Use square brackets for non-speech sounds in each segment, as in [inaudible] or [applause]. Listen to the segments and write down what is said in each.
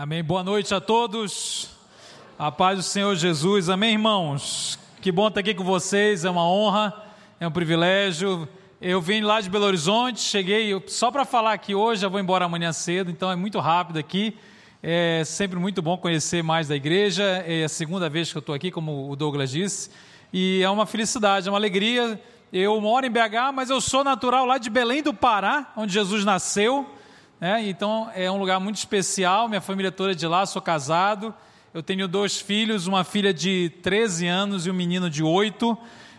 Amém. Boa noite a todos. A paz do Senhor Jesus. Amém, irmãos. Que bom estar aqui com vocês. É uma honra, é um privilégio. Eu vim lá de Belo Horizonte, cheguei só para falar aqui hoje, já vou embora amanhã cedo, então é muito rápido aqui. É sempre muito bom conhecer mais da igreja. É a segunda vez que eu estou aqui, como o Douglas disse, e é uma felicidade, é uma alegria. Eu moro em BH, mas eu sou natural lá de Belém do Pará, onde Jesus nasceu. É, então é um lugar muito especial. Minha família toda é de lá, sou casado. Eu tenho dois filhos, uma filha de 13 anos e um menino de 8.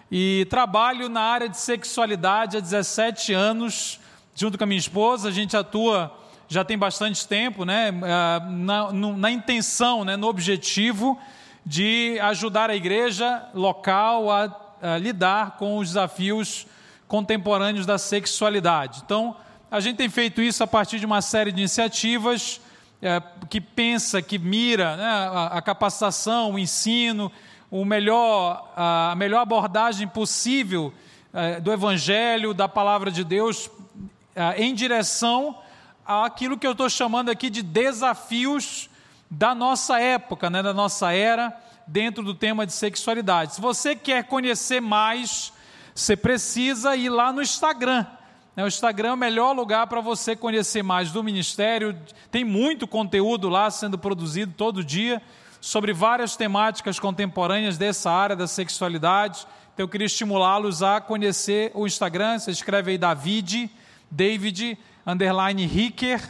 E trabalho na área de sexualidade há 17 anos, junto com a minha esposa. A gente atua já tem bastante tempo, né, ah, na, na intenção, né, no objetivo de ajudar a igreja local a, a lidar com os desafios contemporâneos da sexualidade. Então, a gente tem feito isso a partir de uma série de iniciativas é, que pensa, que mira né, a, a, capacitação, o ensino, o melhor, a melhor abordagem possível é, do Evangelho, da palavra de Deus, é, em direção àquilo que eu estou chamando aqui de desafios da nossa época, né, da nossa era, dentro do tema de sexualidade. Se você quer conhecer mais, você precisa ir lá no Instagram o Instagram é o melhor lugar para você conhecer mais do ministério. Tem muito conteúdo lá sendo produzido todo dia sobre várias temáticas contemporâneas dessa área da sexualidade. Então eu queria estimulá-los a conhecer o Instagram. Você escreve aí David, David, underline Hicker.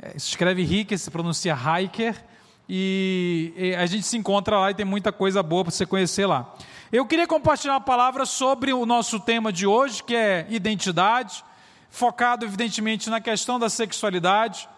É, escreve Hicker, se pronuncia Hiker. E a gente se encontra lá e tem muita coisa boa para você conhecer lá. Eu queria compartilhar uma palavra sobre o nosso tema de hoje, que é identidade focado evidentemente na questão da sexualidade.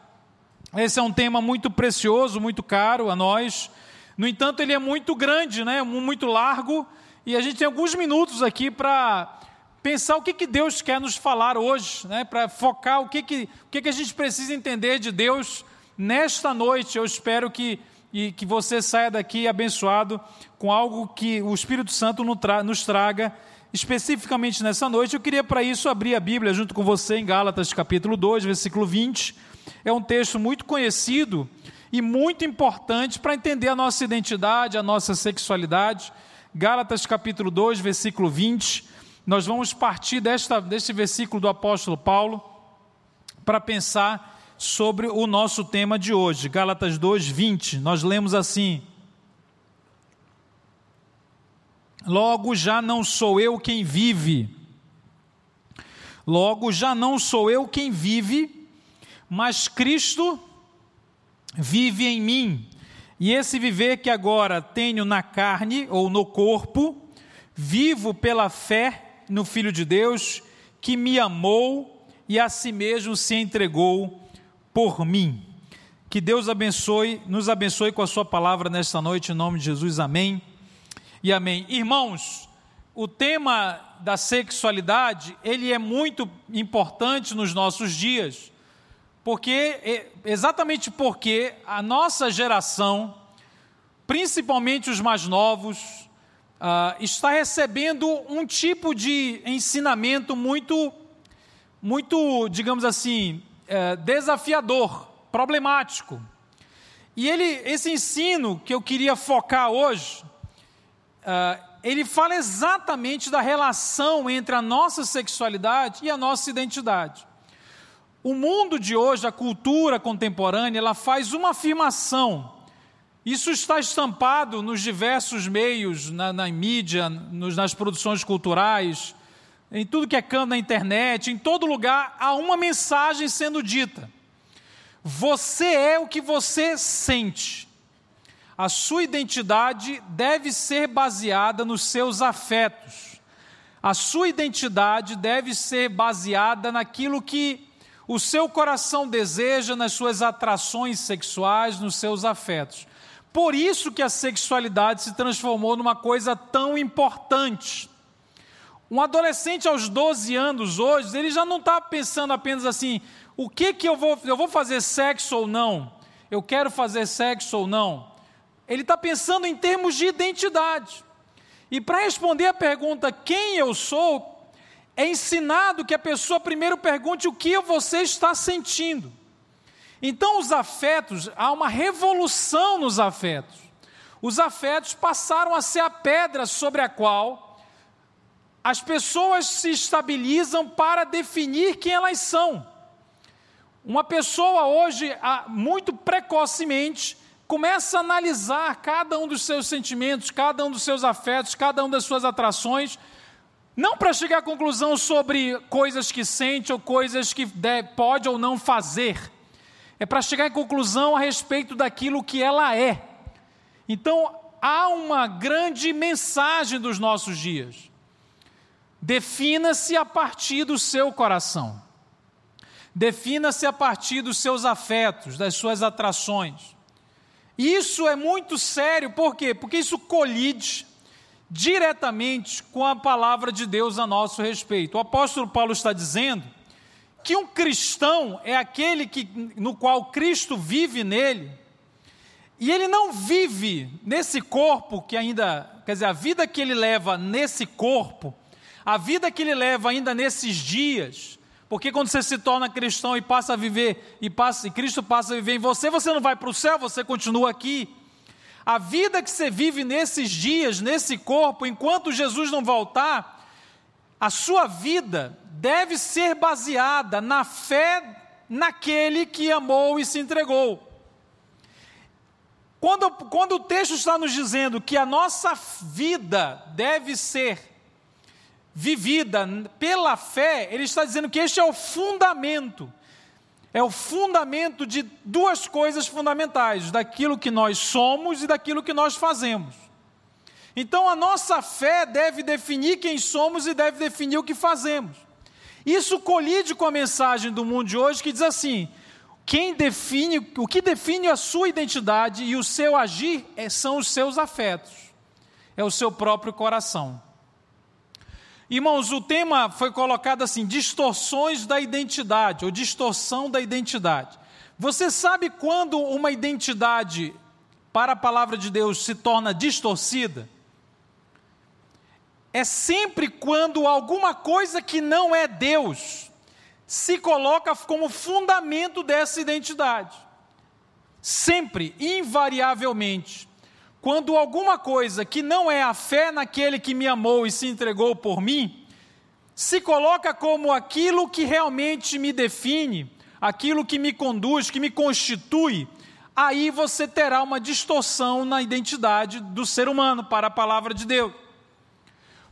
Esse é um tema muito precioso, muito caro a nós. No entanto, ele é muito grande, né? muito largo, e a gente tem alguns minutos aqui para pensar o que, que Deus quer nos falar hoje, né? para focar o, que, que, o que, que a gente precisa entender de Deus nesta noite. Eu espero que, e, que você saia daqui abençoado com algo que o Espírito Santo nos traga especificamente nessa noite, eu queria para isso abrir a Bíblia junto com você em Gálatas capítulo 2, versículo 20. É um texto muito conhecido e muito importante para entender a nossa identidade, a nossa sexualidade. Gálatas capítulo 2, versículo 20. Nós vamos partir desta, deste versículo do apóstolo Paulo para pensar sobre o nosso tema de hoje. Gálatas 2, 20. Nós lemos assim: Logo já não sou eu quem vive. Logo já não sou eu quem vive, mas Cristo vive em mim. E esse viver que agora tenho na carne ou no corpo, vivo pela fé no Filho de Deus, que me amou e a si mesmo se entregou por mim. Que Deus abençoe, nos abençoe com a sua palavra nesta noite, em nome de Jesus. Amém e amém. Irmãos, o tema da sexualidade, ele é muito importante nos nossos dias, porque exatamente porque a nossa geração, principalmente os mais novos, uh, está recebendo um tipo de ensinamento muito, muito, digamos assim, uh, desafiador, problemático. E ele, esse ensino que eu queria focar hoje, uh, ele fala exatamente da relação entre a nossa sexualidade e a nossa identidade. O mundo de hoje, a cultura contemporânea, ela faz uma afirmação. Isso está estampado nos diversos meios, na, na mídia, nos, nas produções culturais, em tudo que é canto na internet, em todo lugar, há uma mensagem sendo dita. Você é o que você sente a sua identidade deve ser baseada nos seus afetos. A sua identidade deve ser baseada naquilo que o seu coração deseja, nas suas atrações sexuais, nos seus afetos. Por isso que a sexualidade se transformou numa coisa tão importante. Um adolescente aos 12 anos hoje, ele já não está pensando apenas assim, o que que eu vou, eu vou fazer sexo ou não? Eu quero fazer sexo ou não? Ele está pensando em termos de identidade. E para responder a pergunta quem eu sou, é ensinado que a pessoa primeiro pergunte o que você está sentindo. Então, os afetos, há uma revolução nos afetos. Os afetos passaram a ser a pedra sobre a qual as pessoas se estabilizam para definir quem elas são. Uma pessoa hoje, muito precocemente, começa a analisar cada um dos seus sentimentos, cada um dos seus afetos, cada uma das suas atrações, não para chegar à conclusão sobre coisas que sente ou coisas que pode ou não fazer, é para chegar à conclusão a respeito daquilo que ela é. Então, há uma grande mensagem dos nossos dias. Defina-se a partir do seu coração. Defina-se a partir dos seus afetos, das suas atrações. Isso é muito sério, por quê? Porque isso colide diretamente com a palavra de Deus a nosso respeito. O apóstolo Paulo está dizendo que um cristão é aquele que, no qual Cristo vive nele, e ele não vive nesse corpo que ainda, quer dizer, a vida que ele leva nesse corpo, a vida que ele leva ainda nesses dias, porque quando você se torna cristão e passa a viver, e, passa, e Cristo passa a viver em você, você não vai para o céu, você continua aqui. A vida que você vive nesses dias, nesse corpo, enquanto Jesus não voltar, a sua vida deve ser baseada na fé naquele que amou e se entregou. Quando, quando o texto está nos dizendo que a nossa vida deve ser vivida pela fé, ele está dizendo que este é o fundamento. É o fundamento de duas coisas fundamentais: daquilo que nós somos e daquilo que nós fazemos. Então a nossa fé deve definir quem somos e deve definir o que fazemos. Isso colide com a mensagem do mundo de hoje que diz assim: quem define, o que define a sua identidade e o seu agir é, são os seus afetos, é o seu próprio coração. Irmãos, o tema foi colocado assim: distorções da identidade, ou distorção da identidade. Você sabe quando uma identidade para a palavra de Deus se torna distorcida? É sempre quando alguma coisa que não é Deus se coloca como fundamento dessa identidade. Sempre, invariavelmente. Quando alguma coisa que não é a fé naquele que me amou e se entregou por mim, se coloca como aquilo que realmente me define, aquilo que me conduz, que me constitui, aí você terá uma distorção na identidade do ser humano para a palavra de Deus.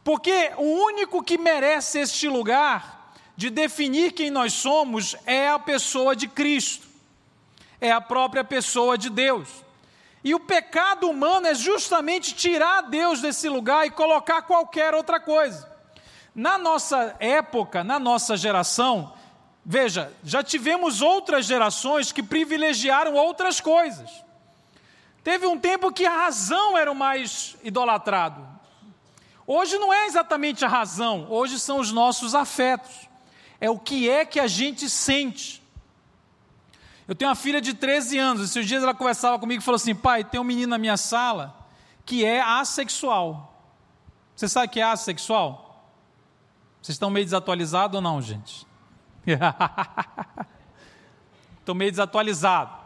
Porque o único que merece este lugar de definir quem nós somos é a pessoa de Cristo, é a própria pessoa de Deus. E o pecado humano é justamente tirar Deus desse lugar e colocar qualquer outra coisa. Na nossa época, na nossa geração, veja, já tivemos outras gerações que privilegiaram outras coisas. Teve um tempo que a razão era o mais idolatrado. Hoje não é exatamente a razão, hoje são os nossos afetos. É o que é que a gente sente. Eu tenho uma filha de 13 anos, esses dias ela conversava comigo e falou assim: pai, tem um menino na minha sala que é assexual. Você sabe que é assexual? Vocês estão meio desatualizados ou não, gente? [laughs] Estou meio desatualizado.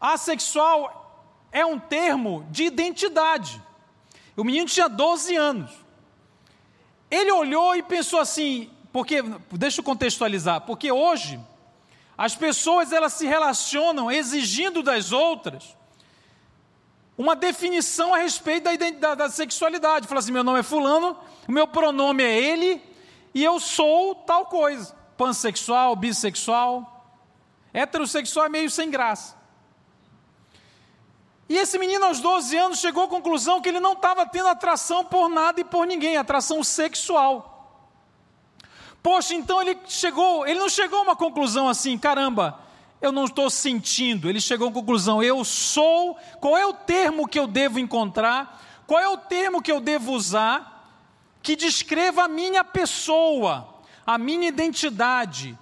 Assexual é um termo de identidade. O menino tinha 12 anos. Ele olhou e pensou assim, porque, deixa eu contextualizar, porque hoje as pessoas elas se relacionam exigindo das outras uma definição a respeito da, da, da sexualidade. Fala assim: meu nome é Fulano, o meu pronome é ele e eu sou tal coisa. Pansexual, bissexual. Heterossexual é meio sem graça. E esse menino, aos 12 anos, chegou à conclusão que ele não estava tendo atração por nada e por ninguém, atração sexual. Poxa, então ele chegou, ele não chegou a uma conclusão assim, caramba, eu não estou sentindo. Ele chegou à conclusão, eu sou. Qual é o termo que eu devo encontrar? Qual é o termo que eu devo usar que descreva a minha pessoa, a minha identidade?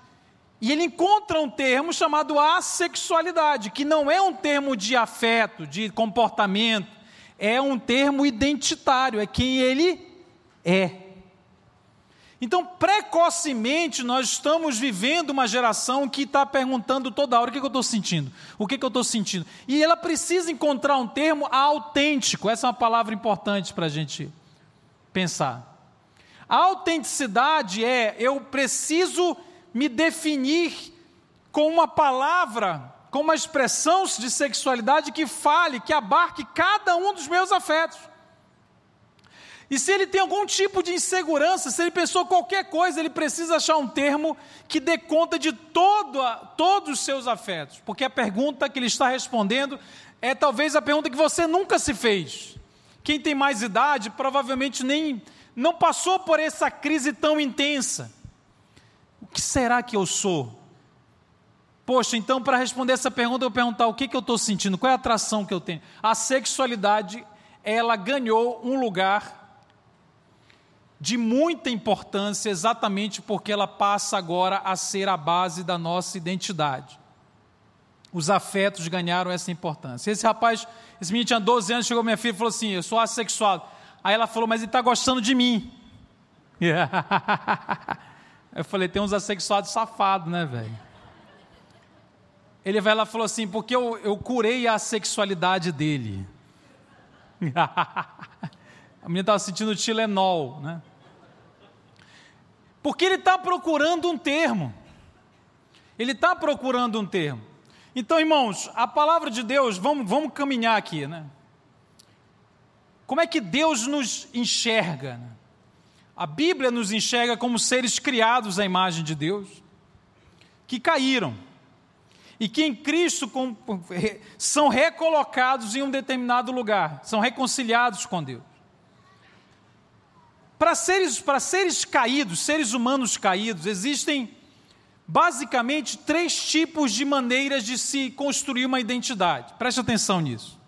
E ele encontra um termo chamado assexualidade, que não é um termo de afeto, de comportamento, é um termo identitário, é quem ele é. Então, precocemente, nós estamos vivendo uma geração que está perguntando toda hora: o que, que eu estou sentindo? O que, que eu estou sentindo? E ela precisa encontrar um termo autêntico. Essa é uma palavra importante para a gente pensar. A autenticidade é eu preciso me definir com uma palavra, com uma expressão de sexualidade que fale, que abarque cada um dos meus afetos. E se ele tem algum tipo de insegurança, se ele pensou qualquer coisa, ele precisa achar um termo que dê conta de todo, todos os seus afetos. Porque a pergunta que ele está respondendo é talvez a pergunta que você nunca se fez. Quem tem mais idade provavelmente nem não passou por essa crise tão intensa. O que será que eu sou? Poxa, então para responder essa pergunta, eu vou perguntar o que, que eu estou sentindo, qual é a atração que eu tenho. A sexualidade, ela ganhou um lugar de muita importância, exatamente porque ela passa agora a ser a base da nossa identidade. Os afetos ganharam essa importância. Esse rapaz, esse menino tinha 12 anos, chegou minha filha e falou assim: Eu sou assexuado. Aí ela falou: Mas ele está gostando de mim. [laughs] Eu falei: Tem uns assexuados safados, né, velho? Ele vai lá e falou assim: Porque eu, eu curei a sexualidade dele. [laughs] A menina estava sentindo Tilenol, né? Porque ele está procurando um termo. Ele está procurando um termo. Então, irmãos, a palavra de Deus, vamos, vamos caminhar aqui, né? Como é que Deus nos enxerga? Né? A Bíblia nos enxerga como seres criados à imagem de Deus, que caíram, e que em Cristo são recolocados em um determinado lugar, são reconciliados com Deus. Para seres, para seres caídos, seres humanos caídos, existem basicamente três tipos de maneiras de se construir uma identidade. Preste atenção nisso.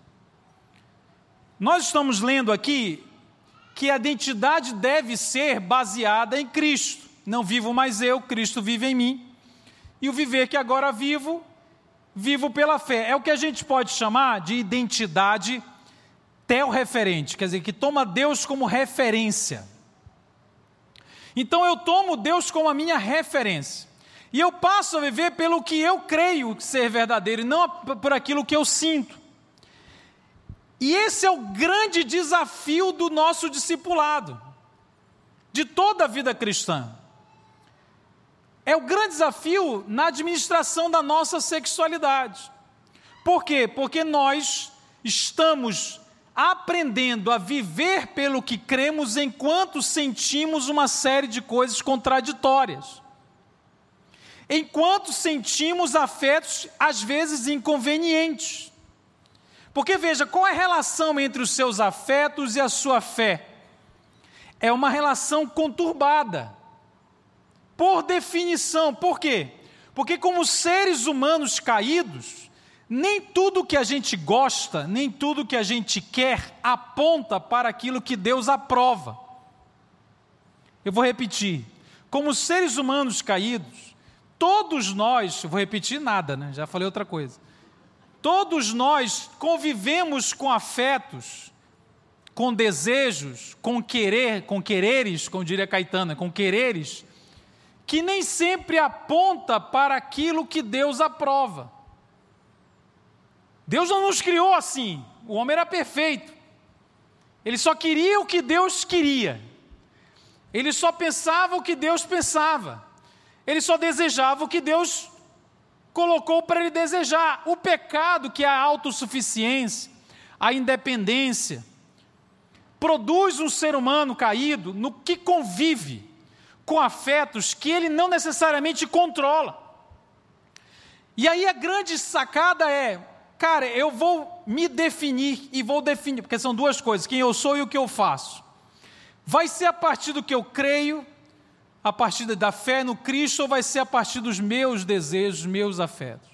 Nós estamos lendo aqui que a identidade deve ser baseada em Cristo. Não vivo mais eu, Cristo vive em mim. E o viver que agora vivo, vivo pela fé. É o que a gente pode chamar de identidade tel-referente, quer dizer, que toma Deus como referência. Então eu tomo Deus como a minha referência. E eu passo a viver pelo que eu creio ser verdadeiro e não por aquilo que eu sinto. E esse é o grande desafio do nosso discipulado, de toda a vida cristã. É o grande desafio na administração da nossa sexualidade. Por quê? Porque nós estamos aprendendo a viver pelo que cremos enquanto sentimos uma série de coisas contraditórias. Enquanto sentimos afetos, às vezes inconvenientes. Porque veja, qual é a relação entre os seus afetos e a sua fé? É uma relação conturbada. Por definição, por quê? Porque, como seres humanos caídos, nem tudo que a gente gosta, nem tudo que a gente quer aponta para aquilo que Deus aprova. Eu vou repetir. Como seres humanos caídos, todos nós, vou repetir nada, né? Já falei outra coisa. Todos nós convivemos com afetos, com desejos, com querer, com quereres, como diria Caetano, com quereres, que nem sempre aponta para aquilo que Deus aprova. Deus não nos criou assim. O homem era perfeito. Ele só queria o que Deus queria. Ele só pensava o que Deus pensava. Ele só desejava o que Deus colocou para ele desejar. O pecado, que é a autossuficiência, a independência, produz um ser humano caído no que convive com afetos que ele não necessariamente controla. E aí a grande sacada é: cara, eu vou me definir e vou definir, porque são duas coisas: quem eu sou e o que eu faço. Vai ser a partir do que eu creio, a partir da fé no Cristo, ou vai ser a partir dos meus desejos, meus afetos?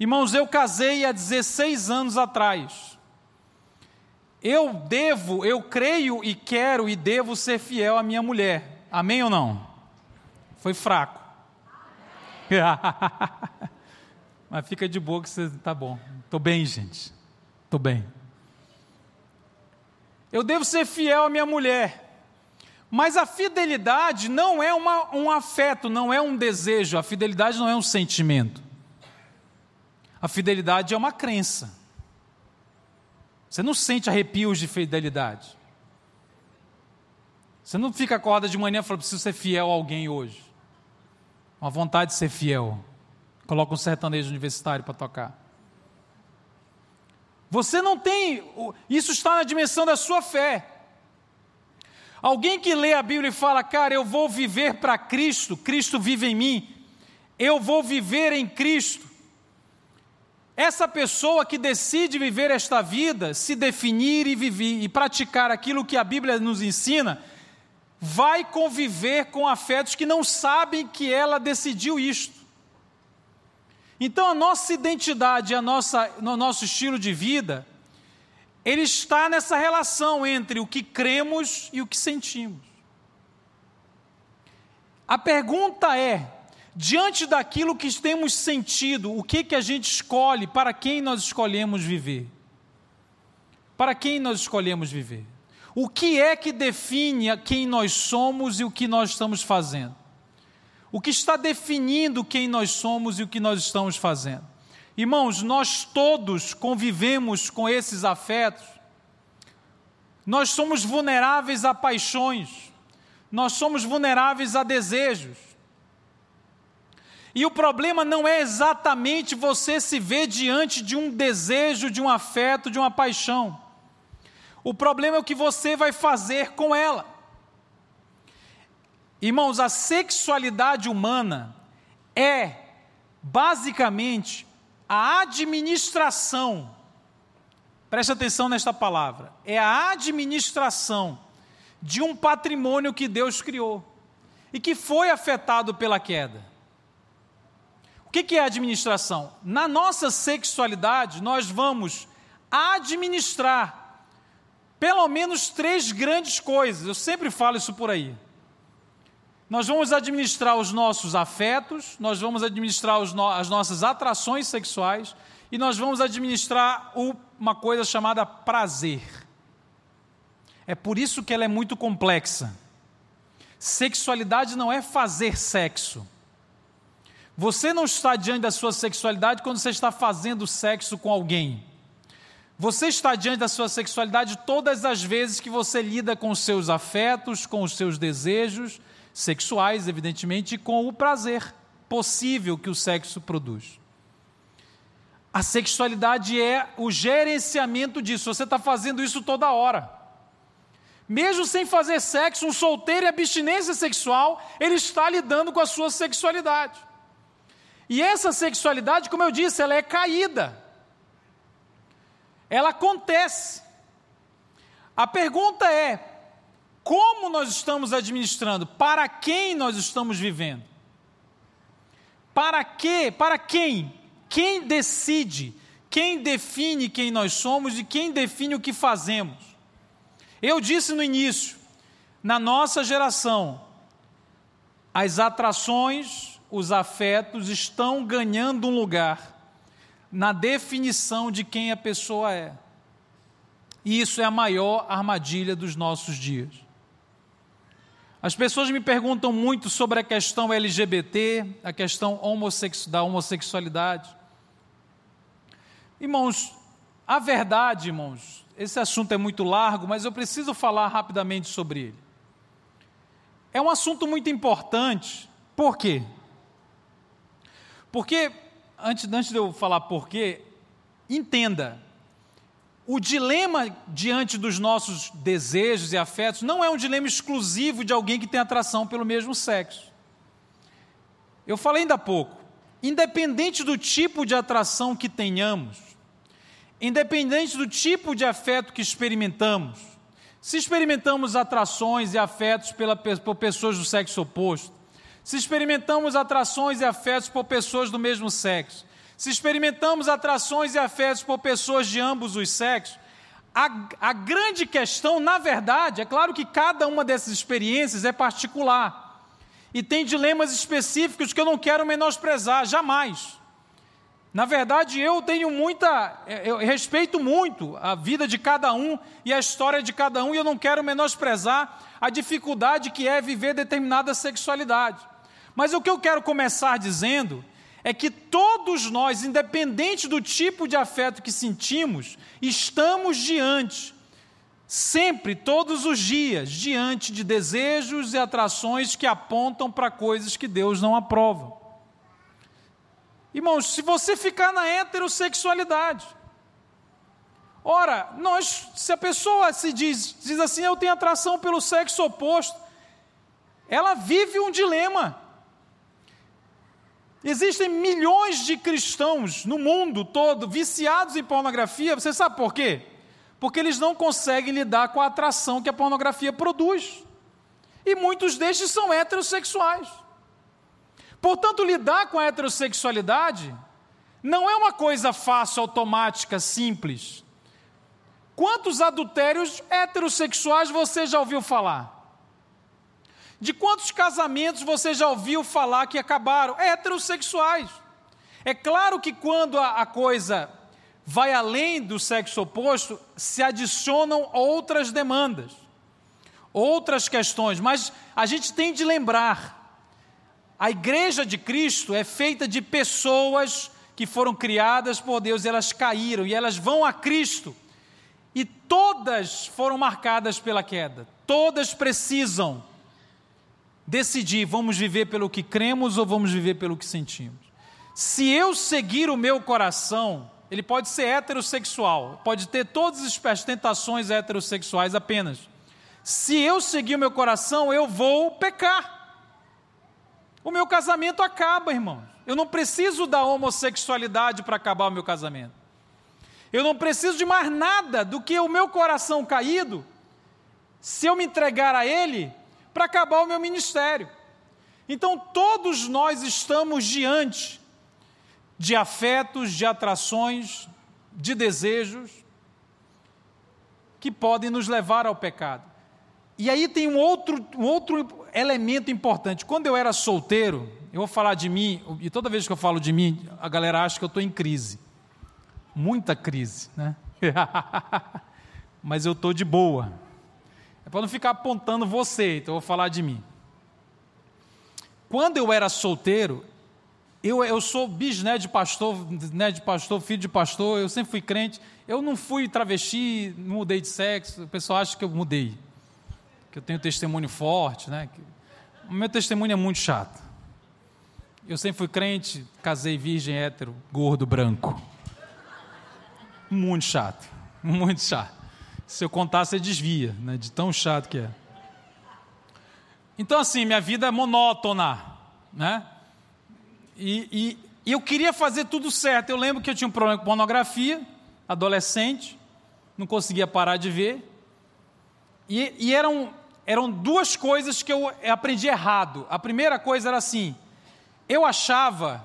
Irmãos, eu casei há 16 anos atrás. Eu devo, eu creio e quero e devo ser fiel à minha mulher. Amém ou não? Foi fraco. [laughs] Mas fica de boa que você está bom. Estou bem, gente. Estou bem. Eu devo ser fiel à minha mulher. Mas a fidelidade não é uma, um afeto, não é um desejo, a fidelidade não é um sentimento. A fidelidade é uma crença. Você não sente arrepios de fidelidade. Você não fica acorda de manhã e fala, preciso ser fiel a alguém hoje. Uma vontade de ser fiel. Coloca um sertanejo universitário para tocar. Você não tem, isso está na dimensão da sua fé. Alguém que lê a Bíblia e fala, cara, eu vou viver para Cristo, Cristo vive em mim, eu vou viver em Cristo. Essa pessoa que decide viver esta vida, se definir e viver e praticar aquilo que a Bíblia nos ensina, vai conviver com afetos que não sabem que ela decidiu isto. Então a nossa identidade, a nossa, no nosso estilo de vida, ele está nessa relação entre o que cremos e o que sentimos. A pergunta é: diante daquilo que temos sentido, o que que a gente escolhe, para quem nós escolhemos viver? Para quem nós escolhemos viver? O que é que define quem nós somos e o que nós estamos fazendo? O que está definindo quem nós somos e o que nós estamos fazendo? Irmãos, nós todos convivemos com esses afetos. Nós somos vulneráveis a paixões. Nós somos vulneráveis a desejos. E o problema não é exatamente você se ver diante de um desejo, de um afeto, de uma paixão. O problema é o que você vai fazer com ela. Irmãos, a sexualidade humana é basicamente a administração, preste atenção nesta palavra, é a administração de um patrimônio que Deus criou e que foi afetado pela queda. O que é administração? Na nossa sexualidade, nós vamos administrar pelo menos três grandes coisas, eu sempre falo isso por aí. Nós vamos administrar os nossos afetos, nós vamos administrar no, as nossas atrações sexuais e nós vamos administrar uma coisa chamada prazer. É por isso que ela é muito complexa. Sexualidade não é fazer sexo. Você não está diante da sua sexualidade quando você está fazendo sexo com alguém. Você está diante da sua sexualidade todas as vezes que você lida com os seus afetos, com os seus desejos, sexuais, evidentemente, e com o prazer possível que o sexo produz. A sexualidade é o gerenciamento disso. Você está fazendo isso toda hora. Mesmo sem fazer sexo, um solteiro e abstinência sexual, ele está lidando com a sua sexualidade. E essa sexualidade, como eu disse, ela é caída. Ela acontece. A pergunta é: como nós estamos administrando, para quem nós estamos vivendo. Para quê? Para quem? Quem decide? Quem define quem nós somos e quem define o que fazemos? Eu disse no início, na nossa geração, as atrações, os afetos estão ganhando um lugar na definição de quem a pessoa é. E isso é a maior armadilha dos nossos dias. As pessoas me perguntam muito sobre a questão LGBT, a questão da homossexualidade. Irmãos, a verdade, irmãos, esse assunto é muito largo, mas eu preciso falar rapidamente sobre ele. É um assunto muito importante, por quê? Porque, antes, antes de eu falar por quê, entenda, o dilema diante dos nossos desejos e afetos não é um dilema exclusivo de alguém que tem atração pelo mesmo sexo. Eu falei ainda há pouco, independente do tipo de atração que tenhamos, independente do tipo de afeto que experimentamos, se experimentamos atrações e afetos pela, por pessoas do sexo oposto, se experimentamos atrações e afetos por pessoas do mesmo sexo, se experimentamos atrações e afetos por pessoas de ambos os sexos, a, a grande questão, na verdade, é claro que cada uma dessas experiências é particular e tem dilemas específicos que eu não quero menosprezar, jamais. Na verdade, eu tenho muita, eu respeito muito a vida de cada um e a história de cada um, e eu não quero menosprezar a dificuldade que é viver determinada sexualidade. Mas o que eu quero começar dizendo é que todos nós, independente do tipo de afeto que sentimos, estamos diante, sempre, todos os dias, diante de desejos e atrações que apontam para coisas que Deus não aprova. Irmãos, se você ficar na heterossexualidade, ora, nós, se a pessoa se diz, diz assim, eu tenho atração pelo sexo oposto, ela vive um dilema. Existem milhões de cristãos no mundo todo viciados em pornografia. Você sabe por quê? Porque eles não conseguem lidar com a atração que a pornografia produz. E muitos destes são heterossexuais. Portanto, lidar com a heterossexualidade não é uma coisa fácil, automática, simples. Quantos adultérios heterossexuais você já ouviu falar? De quantos casamentos você já ouviu falar que acabaram? Heterossexuais. É claro que quando a, a coisa vai além do sexo oposto, se adicionam outras demandas, outras questões, mas a gente tem de lembrar a igreja de Cristo é feita de pessoas que foram criadas por Deus, e elas caíram e elas vão a Cristo. E todas foram marcadas pela queda. Todas precisam decidir: vamos viver pelo que cremos ou vamos viver pelo que sentimos. Se eu seguir o meu coração, ele pode ser heterossexual, pode ter todas as tentações heterossexuais apenas. Se eu seguir o meu coração, eu vou pecar o meu casamento acaba, irmãos. Eu não preciso da homossexualidade para acabar o meu casamento. Eu não preciso de mais nada do que o meu coração caído, se eu me entregar a Ele, para acabar o meu ministério. Então, todos nós estamos diante de afetos, de atrações, de desejos que podem nos levar ao pecado. E aí tem um outro, um outro elemento importante. Quando eu era solteiro, eu vou falar de mim, e toda vez que eu falo de mim, a galera acha que eu estou em crise. Muita crise, né? [laughs] Mas eu estou de boa. É para não ficar apontando você, então eu vou falar de mim. Quando eu era solteiro, eu, eu sou bisneto de pastor, neto de pastor, filho de pastor, eu sempre fui crente. Eu não fui travesti, não mudei de sexo. O pessoal acha que eu mudei que eu tenho testemunho forte, né? O meu testemunho é muito chato. Eu sempre fui crente, casei virgem, hétero, gordo, branco. Muito chato, [laughs] muito chato. Se eu contar, você desvia, né? De tão chato que é. Então, assim, minha vida é monótona, né? E, e, e eu queria fazer tudo certo. Eu lembro que eu tinha um problema com pornografia, adolescente, não conseguia parar de ver. E, e eram, eram duas coisas que eu aprendi errado. A primeira coisa era assim: eu achava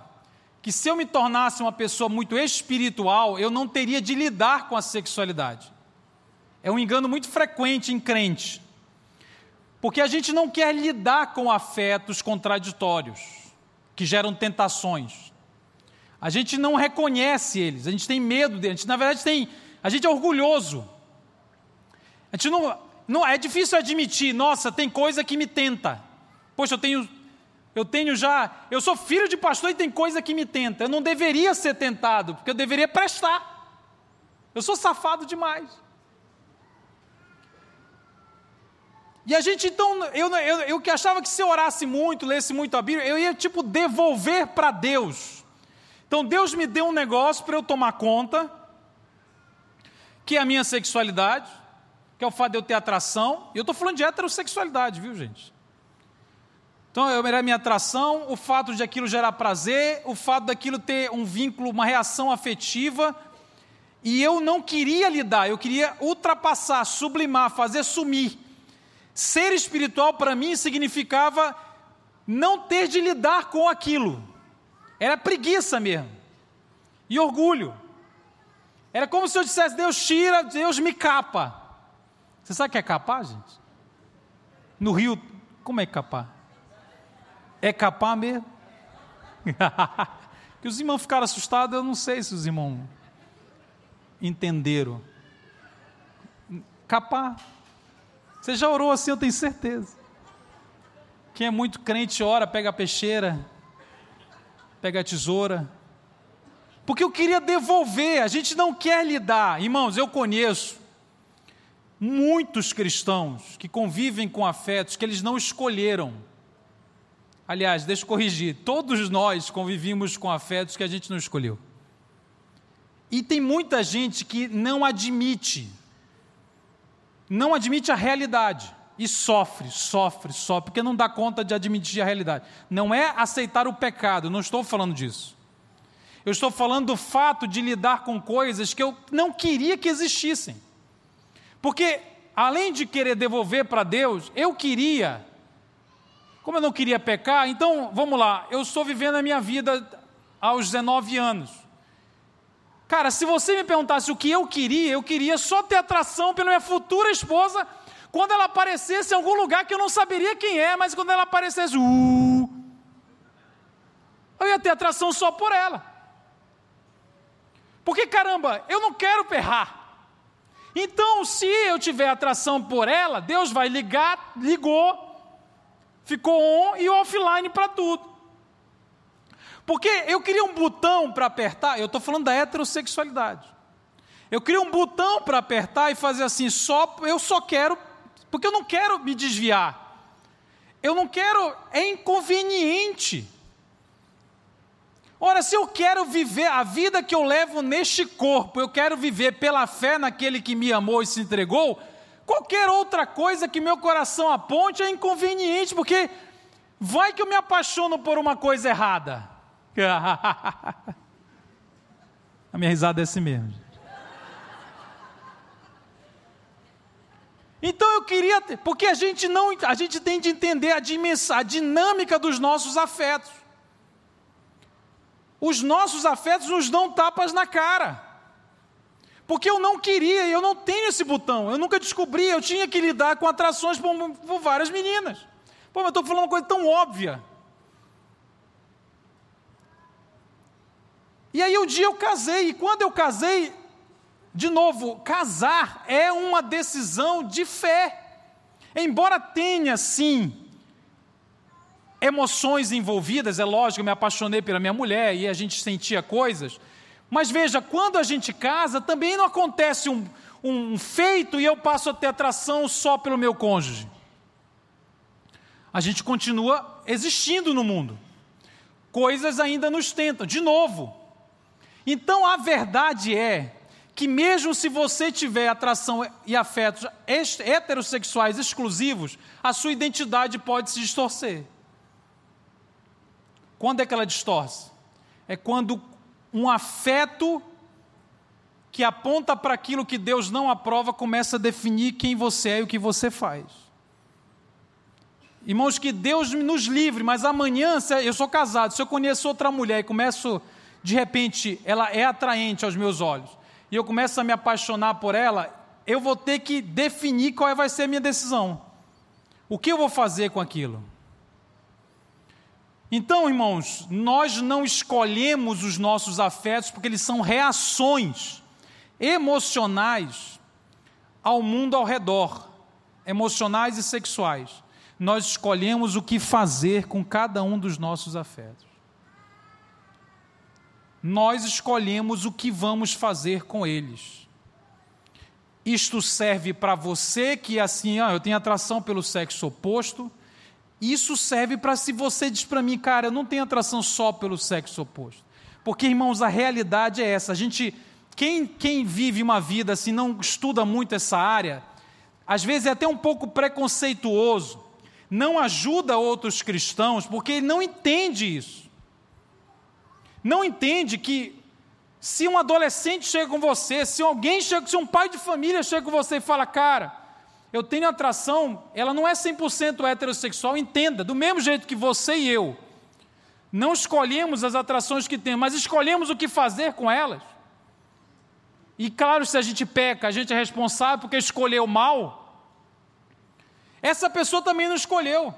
que se eu me tornasse uma pessoa muito espiritual, eu não teria de lidar com a sexualidade. É um engano muito frequente em crente. Porque a gente não quer lidar com afetos contraditórios, que geram tentações. A gente não reconhece eles, a gente tem medo deles, na verdade tem, a gente é orgulhoso. A gente não, não, é difícil admitir, nossa, tem coisa que me tenta. Poxa, eu tenho, eu tenho já, eu sou filho de pastor e tem coisa que me tenta. Eu não deveria ser tentado, porque eu deveria prestar. Eu sou safado demais. E a gente então, eu, eu, eu que achava que se eu orasse muito, lesse muito a Bíblia, eu ia tipo devolver para Deus. Então Deus me deu um negócio para eu tomar conta, que é a minha sexualidade que é o fato de eu ter atração, e eu estou falando de heterossexualidade, viu gente? Então, eu era minha atração, o fato de aquilo gerar prazer, o fato daquilo ter um vínculo, uma reação afetiva, e eu não queria lidar, eu queria ultrapassar, sublimar, fazer sumir. Ser espiritual para mim significava não ter de lidar com aquilo, era preguiça mesmo, e orgulho. Era como se eu dissesse: Deus tira, Deus me capa. Você sabe o que é capar, gente? No Rio, como é capar? É capar mesmo? [laughs] Que os irmãos ficaram assustados, eu não sei se os irmãos entenderam. Capar. Você já orou assim, eu tenho certeza. Quem é muito crente ora, pega a peixeira, pega a tesoura. Porque eu queria devolver, a gente não quer lidar. Irmãos, eu conheço muitos cristãos que convivem com afetos que eles não escolheram Aliás, deixa eu corrigir: todos nós convivimos com afetos que a gente não escolheu. E tem muita gente que não admite, não admite a realidade e sofre, sofre, sofre, porque não dá conta de admitir a realidade. Não é aceitar o pecado, não estou falando disso. Eu estou falando do fato de lidar com coisas que eu não queria que existissem. Porque, além de querer devolver para Deus, eu queria como eu não queria pecar, então vamos lá, eu estou vivendo a minha vida aos 19 anos. Cara, se você me perguntasse o que eu queria, eu queria só ter atração pela minha futura esposa quando ela aparecesse em algum lugar que eu não saberia quem é, mas quando ela aparecesse, uh, eu ia ter atração só por ela. Porque caramba, eu não quero perrar. Então, se eu tiver atração por ela, Deus vai ligar, ligou, Ficou on e offline para tudo. Porque eu queria um botão para apertar, eu estou falando da heterossexualidade. Eu queria um botão para apertar e fazer assim, só eu só quero, porque eu não quero me desviar. Eu não quero, é inconveniente. Ora, se eu quero viver a vida que eu levo neste corpo, eu quero viver pela fé naquele que me amou e se entregou, Qualquer outra coisa que meu coração aponte é inconveniente, porque vai que eu me apaixono por uma coisa errada. A minha risada é assim mesmo. Então eu queria, porque a gente não, a gente tem de entender a dimensão, a dinâmica dos nossos afetos. Os nossos afetos nos dão tapas na cara. Porque eu não queria, eu não tenho esse botão, eu nunca descobri, eu tinha que lidar com atrações por, por várias meninas. Pô, mas eu estou falando uma coisa tão óbvia. E aí um dia eu casei, e quando eu casei, de novo, casar é uma decisão de fé. Embora tenha, sim, emoções envolvidas, é lógico, eu me apaixonei pela minha mulher e a gente sentia coisas, mas veja, quando a gente casa, também não acontece um, um feito e eu passo a ter atração só pelo meu cônjuge. A gente continua existindo no mundo. Coisas ainda nos tentam, de novo. Então a verdade é que, mesmo se você tiver atração e afetos heterossexuais exclusivos, a sua identidade pode se distorcer. Quando é que ela distorce? É quando um afeto que aponta para aquilo que Deus não aprova começa a definir quem você é e o que você faz. Irmãos, que Deus nos livre, mas amanhã, eu sou casado, se eu conheço outra mulher e começo, de repente, ela é atraente aos meus olhos, e eu começo a me apaixonar por ela, eu vou ter que definir qual vai ser a minha decisão. O que eu vou fazer com aquilo? Então, irmãos, nós não escolhemos os nossos afetos porque eles são reações emocionais ao mundo ao redor, emocionais e sexuais. Nós escolhemos o que fazer com cada um dos nossos afetos. Nós escolhemos o que vamos fazer com eles. Isto serve para você que assim, ah, eu tenho atração pelo sexo oposto, isso serve para se você diz para mim, cara, eu não tenho atração só pelo sexo oposto. Porque, irmãos, a realidade é essa. A gente, quem, quem vive uma vida assim, não estuda muito essa área, às vezes é até um pouco preconceituoso, não ajuda outros cristãos, porque ele não entende isso. Não entende que se um adolescente chega com você, se alguém chega, se um pai de família chega com você e fala, cara, eu tenho atração, ela não é 100% heterossexual, entenda, do mesmo jeito que você e eu não escolhemos as atrações que temos, mas escolhemos o que fazer com elas. E claro, se a gente peca, a gente é responsável porque escolheu mal. Essa pessoa também não escolheu.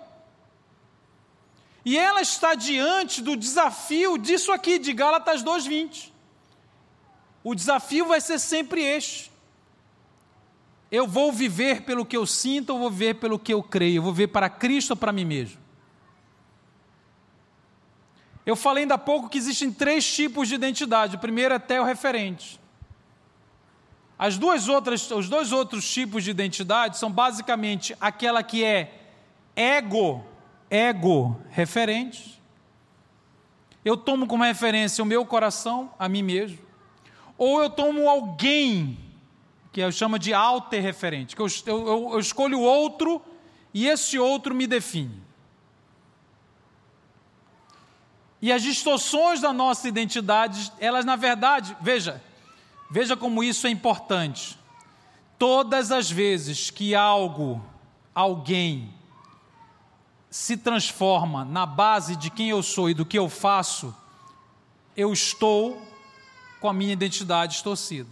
E ela está diante do desafio disso aqui, de Gálatas 2,20. O desafio vai ser sempre este. Eu vou viver pelo que eu sinto, ou vou viver pelo que eu creio, eu vou viver para Cristo ou para mim mesmo. Eu falei ainda há pouco que existem três tipos de identidade. O primeiro é teo-referente. As duas outras, os dois outros tipos de identidade são basicamente aquela que é ego, ego referente. Eu tomo como referência o meu coração, a mim mesmo. Ou eu tomo alguém, que eu chamo de alter referente, que eu, eu, eu escolho outro e esse outro me define. E as distorções da nossa identidade, elas na verdade, veja, veja como isso é importante. Todas as vezes que algo, alguém, se transforma na base de quem eu sou e do que eu faço, eu estou com a minha identidade distorcida.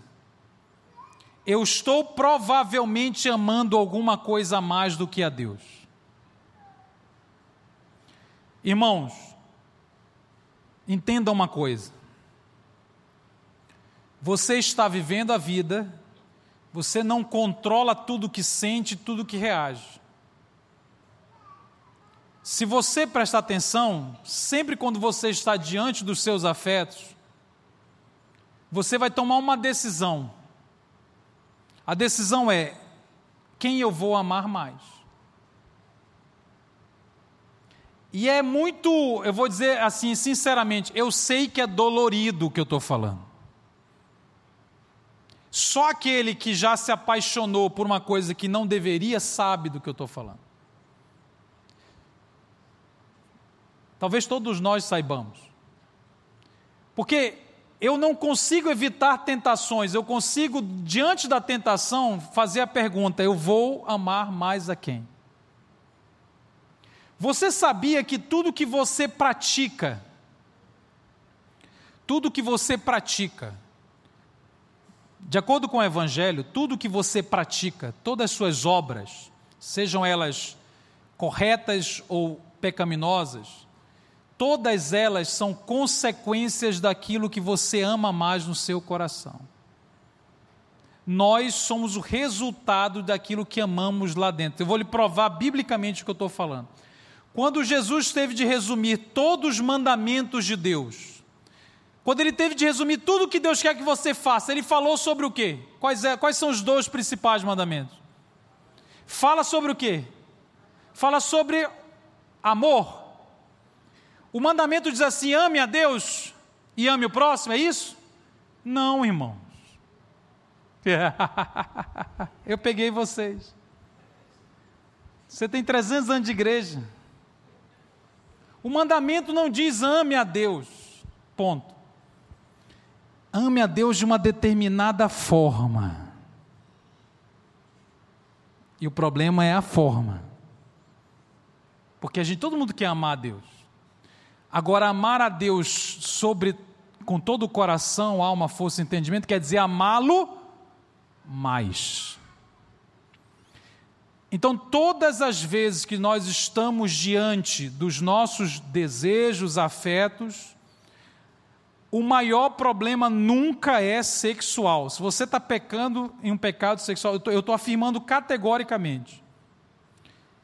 Eu estou provavelmente amando alguma coisa a mais do que a Deus. Irmãos, Entenda uma coisa. Você está vivendo a vida, você não controla tudo que sente, tudo que reage. Se você prestar atenção, sempre quando você está diante dos seus afetos, você vai tomar uma decisão. A decisão é: quem eu vou amar mais? E é muito, eu vou dizer assim, sinceramente, eu sei que é dolorido o que eu estou falando. Só aquele que já se apaixonou por uma coisa que não deveria sabe do que eu estou falando. Talvez todos nós saibamos. Porque eu não consigo evitar tentações, eu consigo, diante da tentação, fazer a pergunta: eu vou amar mais a quem? Você sabia que tudo que você pratica, tudo que você pratica, de acordo com o Evangelho, tudo que você pratica, todas as suas obras, sejam elas corretas ou pecaminosas, todas elas são consequências daquilo que você ama mais no seu coração. Nós somos o resultado daquilo que amamos lá dentro. Eu vou lhe provar biblicamente o que eu estou falando. Quando Jesus teve de resumir todos os mandamentos de Deus, quando ele teve de resumir tudo o que Deus quer que você faça, ele falou sobre o quê? Quais, é, quais são os dois principais mandamentos? Fala sobre o quê? Fala sobre amor. O mandamento diz assim: ame a Deus e ame o próximo, é isso? Não, irmãos. [laughs] Eu peguei vocês. Você tem 300 anos de igreja. O mandamento não diz ame a Deus, ponto. Ame a Deus de uma determinada forma. E o problema é a forma. Porque a gente, todo mundo quer amar a Deus. Agora, amar a Deus sobre com todo o coração, alma, força e entendimento, quer dizer amá-lo mais. Então, todas as vezes que nós estamos diante dos nossos desejos, afetos, o maior problema nunca é sexual. Se você está pecando em um pecado sexual, eu estou afirmando categoricamente: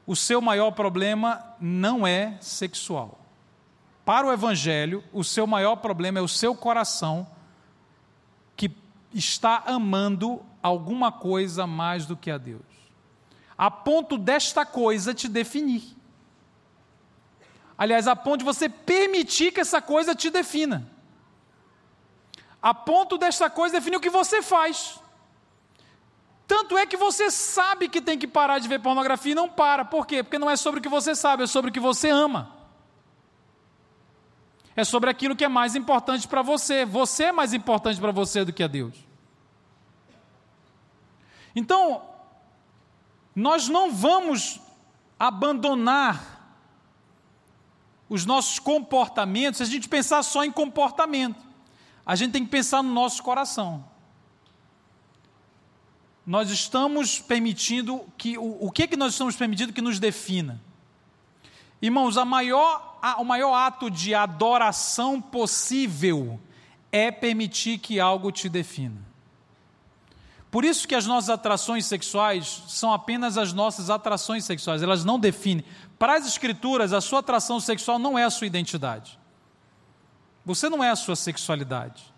o seu maior problema não é sexual. Para o Evangelho, o seu maior problema é o seu coração que está amando alguma coisa mais do que a Deus a ponto desta coisa te definir. Aliás, a ponto de você permitir que essa coisa te defina. A ponto desta coisa definir o que você faz. Tanto é que você sabe que tem que parar de ver pornografia e não para. Por quê? Porque não é sobre o que você sabe, é sobre o que você ama. É sobre aquilo que é mais importante para você. Você é mais importante para você do que a Deus. Então, nós não vamos abandonar os nossos comportamentos se a gente pensar só em comportamento. A gente tem que pensar no nosso coração. Nós estamos permitindo que o, o que que nós estamos permitindo que nos defina? Irmãos, a maior, a, o maior ato de adoração possível é permitir que algo te defina. Por isso que as nossas atrações sexuais são apenas as nossas atrações sexuais, elas não definem. Para as escrituras, a sua atração sexual não é a sua identidade. Você não é a sua sexualidade.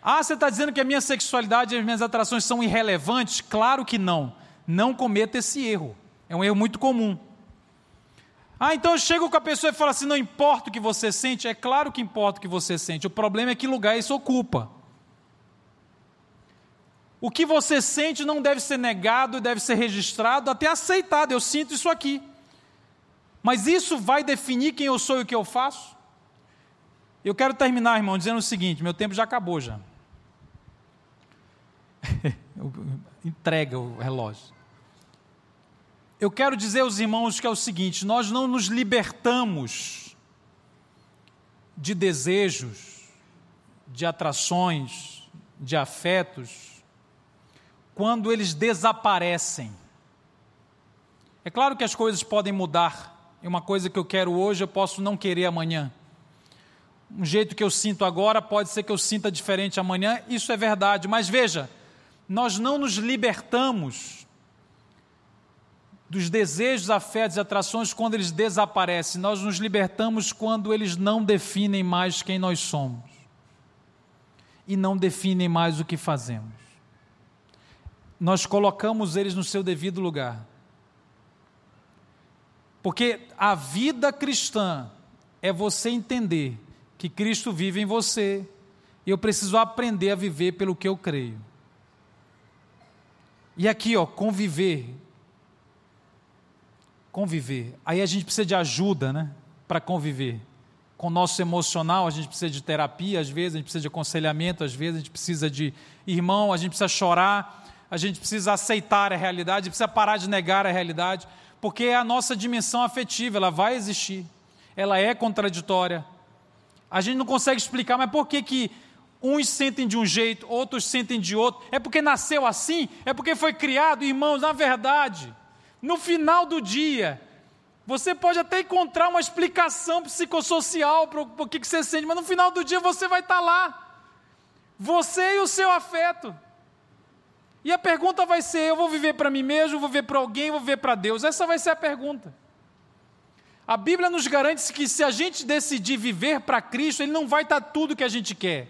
Ah, você está dizendo que a minha sexualidade e as minhas atrações são irrelevantes? Claro que não. Não cometa esse erro. É um erro muito comum. Ah, então eu chego com a pessoa e falo assim: não importa o que você sente. É claro que importa o que você sente. O problema é que lugar isso ocupa. O que você sente não deve ser negado, deve ser registrado, até aceitado. Eu sinto isso aqui. Mas isso vai definir quem eu sou e o que eu faço? Eu quero terminar, irmão, dizendo o seguinte: meu tempo já acabou já. [laughs] Entrega o relógio. Eu quero dizer aos irmãos que é o seguinte: nós não nos libertamos de desejos, de atrações, de afetos, quando eles desaparecem. É claro que as coisas podem mudar. E uma coisa que eu quero hoje, eu posso não querer amanhã. Um jeito que eu sinto agora pode ser que eu sinta diferente amanhã, isso é verdade. Mas veja, nós não nos libertamos dos desejos, afetos e atrações quando eles desaparecem. Nós nos libertamos quando eles não definem mais quem nós somos e não definem mais o que fazemos nós colocamos eles no seu devido lugar. Porque a vida cristã é você entender que Cristo vive em você e eu preciso aprender a viver pelo que eu creio. E aqui, ó, conviver. Conviver. Aí a gente precisa de ajuda, né? Para conviver. Com o nosso emocional, a gente precisa de terapia, às vezes, a gente precisa de aconselhamento, às vezes, a gente precisa de irmão, a gente precisa chorar, a gente precisa aceitar a realidade, precisa parar de negar a realidade, porque a nossa dimensão afetiva, ela vai existir, ela é contraditória. A gente não consegue explicar, mas por que, que uns sentem de um jeito, outros sentem de outro? É porque nasceu assim? É porque foi criado? Irmãos, na verdade, no final do dia, você pode até encontrar uma explicação psicossocial para o que, você sente, mas no final do dia você vai estar lá. Você e o seu afeto. E a pergunta vai ser: eu vou viver para mim mesmo, vou viver para alguém, vou viver para Deus? Essa vai ser a pergunta. A Bíblia nos garante que se a gente decidir viver para Cristo, Ele não vai estar tudo que a gente quer,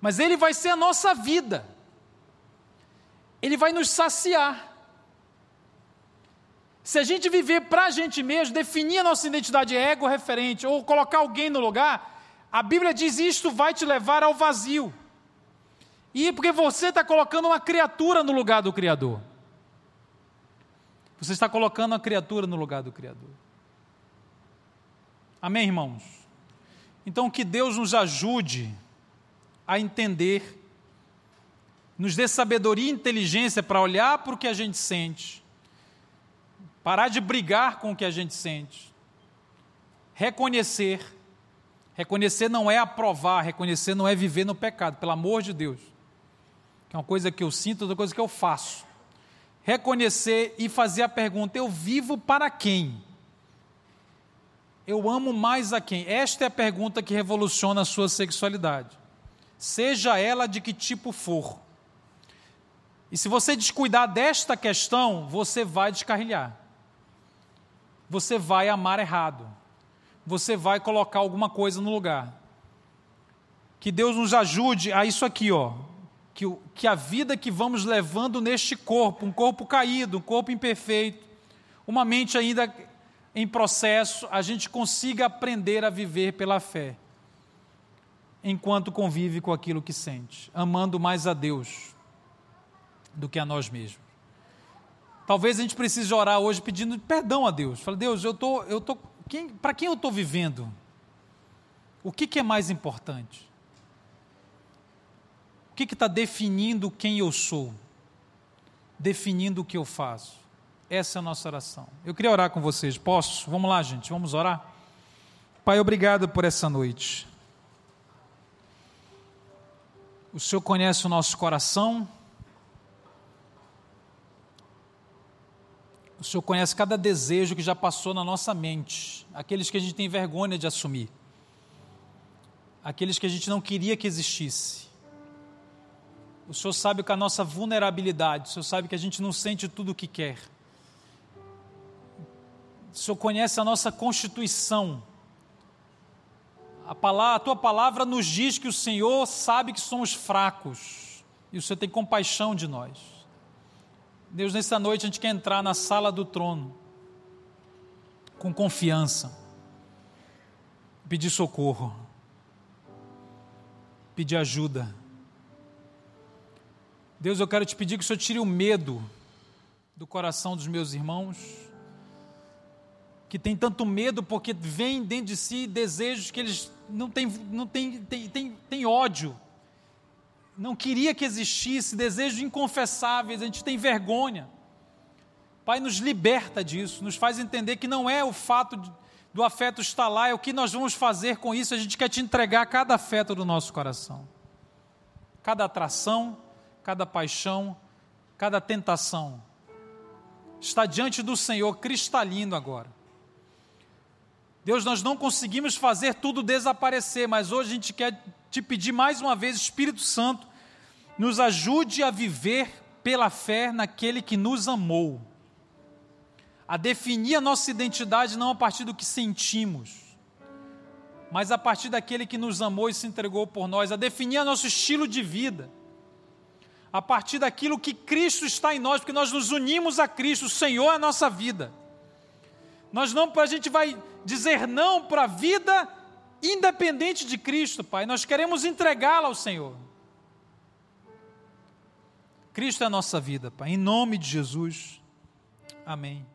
mas Ele vai ser a nossa vida. Ele vai nos saciar. Se a gente viver para a gente mesmo, definir a nossa identidade ego referente, ou colocar alguém no lugar, a Bíblia diz isto vai te levar ao vazio. E porque você está colocando uma criatura no lugar do Criador. Você está colocando uma criatura no lugar do Criador. Amém, irmãos? Então, que Deus nos ajude a entender, nos dê sabedoria e inteligência para olhar para o que a gente sente, parar de brigar com o que a gente sente, reconhecer. Reconhecer não é aprovar, reconhecer não é viver no pecado, pelo amor de Deus que é uma coisa que eu sinto, outra coisa que eu faço. Reconhecer e fazer a pergunta: eu vivo para quem? Eu amo mais a quem? Esta é a pergunta que revoluciona a sua sexualidade. Seja ela de que tipo for. E se você descuidar desta questão, você vai descarrilhar. Você vai amar errado. Você vai colocar alguma coisa no lugar. Que Deus nos ajude a isso aqui, ó que, que a vida que vamos levando neste corpo, um corpo caído, um corpo imperfeito, uma mente ainda em processo, a gente consiga aprender a viver pela fé, enquanto convive com aquilo que sente, amando mais a Deus do que a nós mesmos. Talvez a gente precise orar hoje pedindo perdão a Deus. Fala, Deus, eu tô, eu tô, quem, para quem eu estou vivendo? O que, que é mais importante? O que está definindo quem eu sou? Definindo o que eu faço? Essa é a nossa oração. Eu queria orar com vocês. Posso? Vamos lá, gente, vamos orar? Pai, obrigado por essa noite. O Senhor conhece o nosso coração. O Senhor conhece cada desejo que já passou na nossa mente, aqueles que a gente tem vergonha de assumir, aqueles que a gente não queria que existisse. O Senhor sabe com a nossa vulnerabilidade, o Senhor sabe que a gente não sente tudo o que quer. O Senhor conhece a nossa constituição. A, palavra, a tua palavra nos diz que o Senhor sabe que somos fracos e o Senhor tem compaixão de nós. Deus, nessa noite a gente quer entrar na sala do trono com confiança, pedir socorro, pedir ajuda. Deus, eu quero te pedir que o Senhor tire o medo do coração dos meus irmãos, que tem tanto medo porque vem dentro de si desejos que eles não têm, não têm, têm, têm, têm ódio, não queria que existisse, desejos inconfessáveis, a gente tem vergonha. Pai, nos liberta disso, nos faz entender que não é o fato de, do afeto estar lá, é o que nós vamos fazer com isso, a gente quer te entregar cada afeto do nosso coração, cada atração, cada paixão, cada tentação. Está diante do Senhor cristalino agora. Deus, nós não conseguimos fazer tudo desaparecer, mas hoje a gente quer te pedir mais uma vez, Espírito Santo, nos ajude a viver pela fé naquele que nos amou, a definir a nossa identidade não a partir do que sentimos, mas a partir daquele que nos amou e se entregou por nós, a definir nosso estilo de vida a partir daquilo que Cristo está em nós, porque nós nos unimos a Cristo, o Senhor é a nossa vida. Nós não, a gente vai dizer não para a vida independente de Cristo, Pai. Nós queremos entregá-la ao Senhor. Cristo é a nossa vida, Pai. Em nome de Jesus. Amém.